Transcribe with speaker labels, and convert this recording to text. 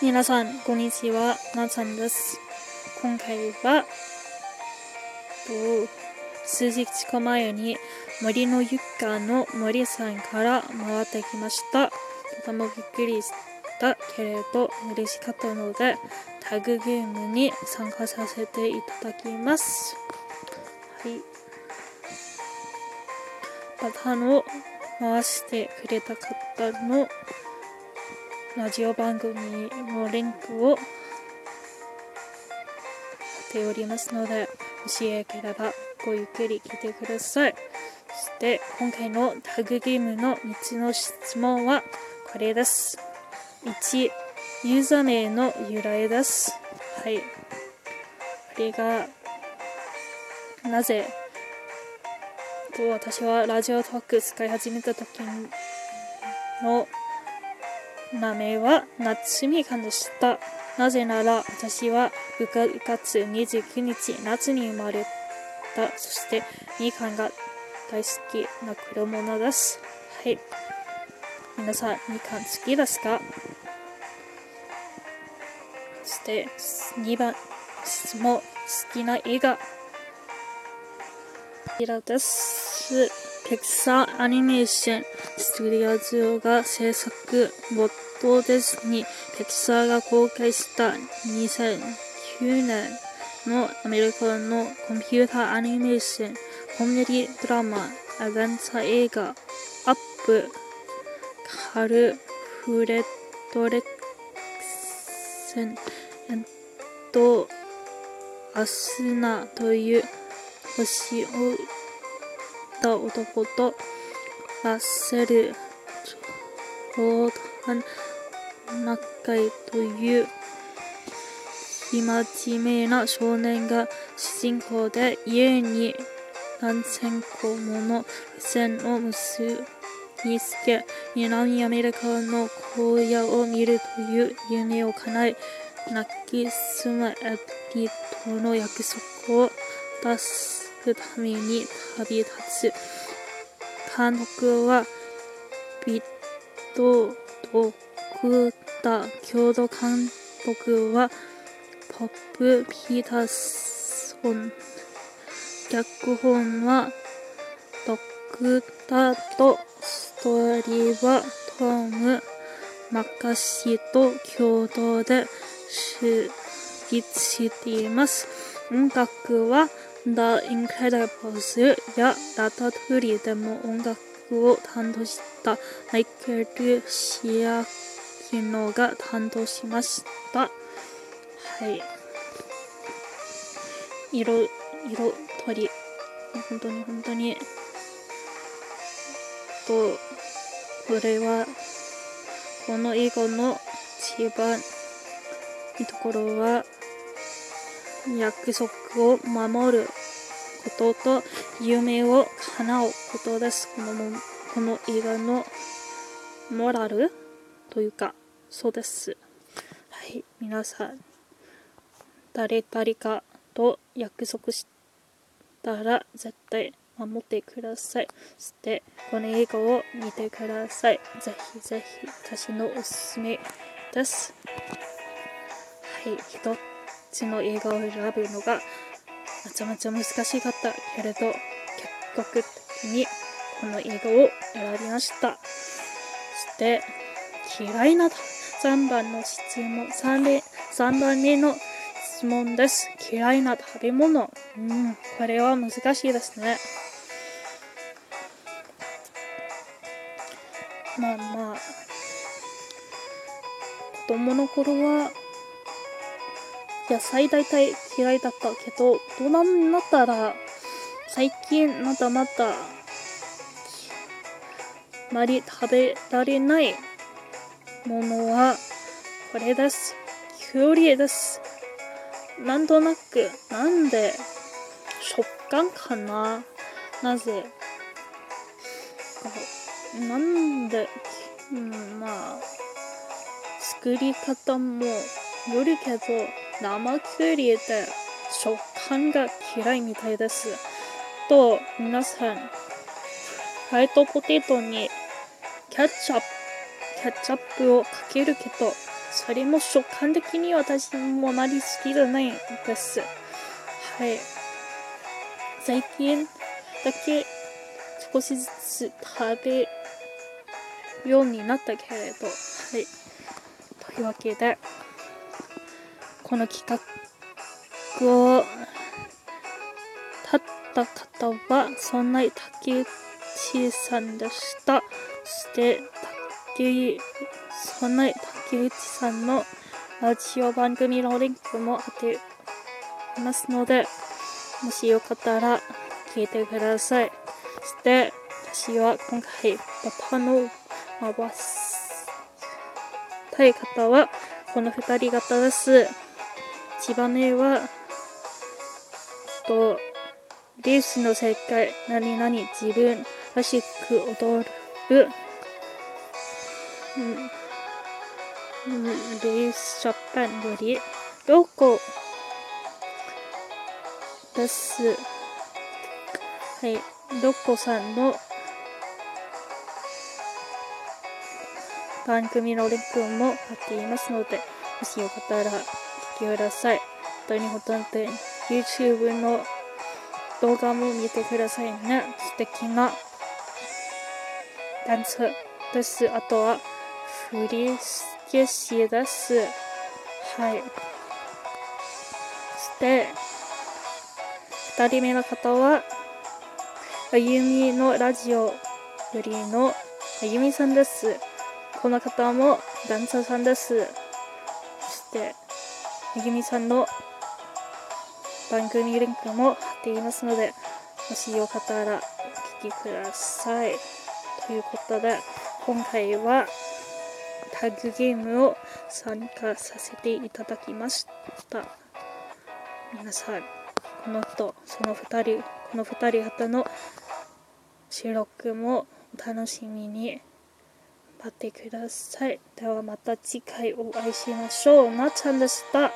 Speaker 1: 皆さん、こんにちは。なさんです。今回は、と数日前に森の床の森さんから回ってきました。とてもびっくりしたけれど嬉しかったので、タグゲームに参加させていただきます。はい。ボタンを回してくれた方のラジオ番組のリンクを貼っておりますので、もしよければごゆっくり聞いてください。そして、今回のタグゲームの3つの質問はこれです。1、ユーザー名の由来です。はい。これが、なぜ、と私はラジオトーク使い始めた時の名前は夏みかんでした。なぜなら私は6月29日夏に生まれた。そしてみかんが大好きな果物です。はい。皆さん、みかん好きですか？そして2番質問、好きな映画。こちらです。ピクサーアニメーションストディオズが制作モットーですにピクサーが公開した2009年のアメリカのコンピューターアニメーションコメディドラマアベンチャー映画アップカルフレッドレックセンえっとアスナという星をた男とラッセル・ジョーダン・マッカイという生真面目な少年が主人公で家に何千個もの付箋を結びつけ南アメリカの荒野を見るという夢を叶え泣きすまエリとの約束を出す。ために旅立つ監督はビット・ドクタ共同監督はポップ・ピーターソン。脚本はドクターとストーリーはトム・マッカシと共同で執筆しています。音楽は The Incredibles やラタトゥリでも音楽を担当したマイケル・シアキノが担当しました。はい。色、色とり。本当に本当に。と、これは、この映画の一番いいところは、約束を守ることと夢を叶うことです。このもこの映画のモラルというか、そうです。はい、皆さん、誰々かと約束したら絶対守ってください。そして、この映画を見てください。ぜひぜひ、私のおすすめです。はい、一つの映画を選ぶのがめちゃめちゃ難しかったけれど結局的にこの映画を選びました。そして嫌いな3番の質問 3, 例3番目の質問です。嫌いな食べ物。うんこれは難しいですね。まあまあ子供の頃は野菜大体嫌いだったけど、大人になったら、最近まだまだ、あまり食べられないものは、これです。きゅうりです。なんとなく、なんで、食感かな？なぜ？なんで、うん、まあ、作り方もよるけど、生きゅうりで食感が嫌いみたいです。と、皆さん、フライドポテトにケチャップ、ケチャップをかけるけど、それも食感的に私もなりすぎじゃないです。はい。最近だけ少しずつ食べるようになったけれど、はい。というわけで、この企画を立った方は、そんなに竹内さんでした。そして、竹そんな竹内さんのラジオ番組のリンクも貼っていますので、もしよかったら聞いてください。そして、私は今回、ボタンを回したい方は、この二人方です。千葉根は、と、レースの世界、何々自分らしく踊る、うん、レースジャパンより、ロコです。はい、ロコさんの番組のリンクも貼っていますので、もしよかったらきください。本当に本当に YouTube の動画も見てくださいね。素敵なダンスです。あとは振り付け師です。はい。そして、二人目の方は、あゆみのラジオよりのあゆみさんです。この方もダンサーさんです。そして、めぐみさんの番組リンクも貼っていますので、もしよかったらお聞きください。ということで、今回はタッグゲームを参加させていただきました。皆さん、この後、その2人、この2人方の収録もお楽しみに待ってください。ではまた次回お会いしましょう。なっちゃんでした。